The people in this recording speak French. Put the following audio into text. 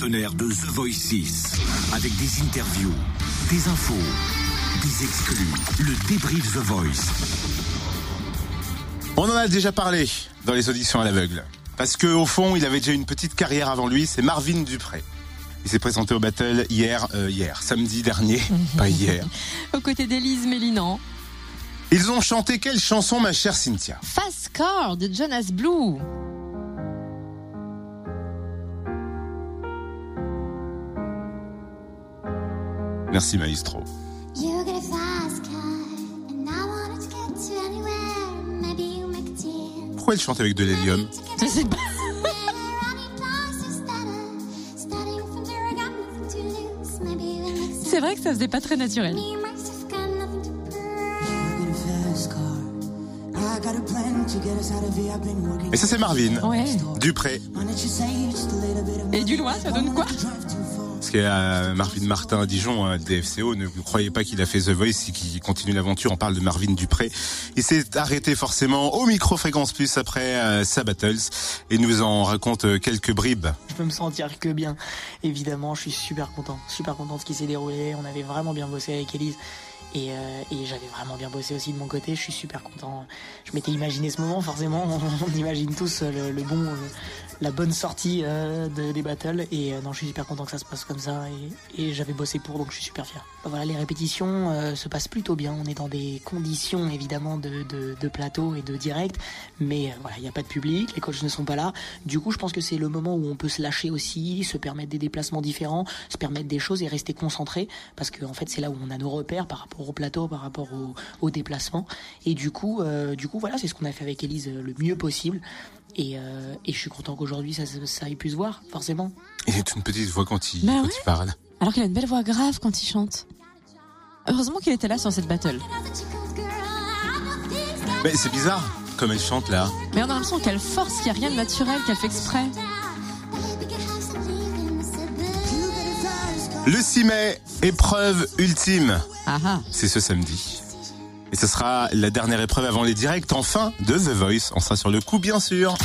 partenaire de The Voice 6. Avec des interviews, des infos, des exclus. Le débrief The Voice. On en a déjà parlé dans les auditions à l'aveugle. Parce que au fond, il avait déjà une petite carrière avant lui, c'est Marvin Dupré. Il s'est présenté au battle hier, euh, hier, samedi dernier, pas hier. Aux côtés d'Élise Mélinan. Ils ont chanté quelle chanson, ma chère Cynthia? Fast Car de Jonas Blue. A deal. Pourquoi elle chante avec de l'hélium Je sais pas. C'est vrai que ça faisait pas très naturel. Et ça c'est Marvin Ouais. Dupré. Et du loin, ça donne quoi? Parce qu'il y a Marvin Martin à Dijon, hein, DFCO, ne vous croyez pas qu'il a fait The Voice et qu'il continue l'aventure, on parle de Marvin Dupré. Il s'est arrêté forcément au micro Fréquence Plus après euh, sa Battles et nous en raconte euh, quelques bribes. Je peux me sentir que bien. Évidemment, je suis super content, super content de ce qui s'est déroulé. On avait vraiment bien bossé avec Elise. Et, euh, et j'avais vraiment bien bossé aussi de mon côté. Je suis super content. Je m'étais imaginé ce moment, forcément. On, imagine tous le, bon, euh, la bonne sortie euh, de, des battles. Et euh, non, je suis super content que ça se passe comme ça. Et, j'avais bossé pour, donc je suis super fier. Voilà, les répétitions euh, se passent plutôt bien. On est dans des conditions évidemment de, plateau et de direct, mais voilà, il n'y a pas de public, les coachs ne sont pas là. Du coup, je pense que c'est le moment où on peut se lâcher aussi, se permettre des déplacements différents, se permettre des choses et rester concentré, parce que en fait, c'est là où on a nos repères par rapport au plateau, par rapport au, au déplacement. Et du coup, du coup, voilà, c'est ce qu'on a fait avec Elise le mieux possible. Et, euh, et je suis content qu'aujourd'hui ça, ça, ça ait pu se voir, forcément. Il a une petite voix quand il, Bah quand ouais. il parle. Alors qu'il a une belle voix grave quand il chante. Heureusement qu'il était là sur cette battle. Mais c'est bizarre, comme elle chante là. Mais on a l'impression qu'elle force, qu'il n'y a rien de naturel, qu'elle fait exprès. Le 6 mai, épreuve ultime. Ah ah. C'est ce samedi. Et ce sera la dernière épreuve avant les directs, enfin, de The Voice. On sera sur le coup, bien sûr.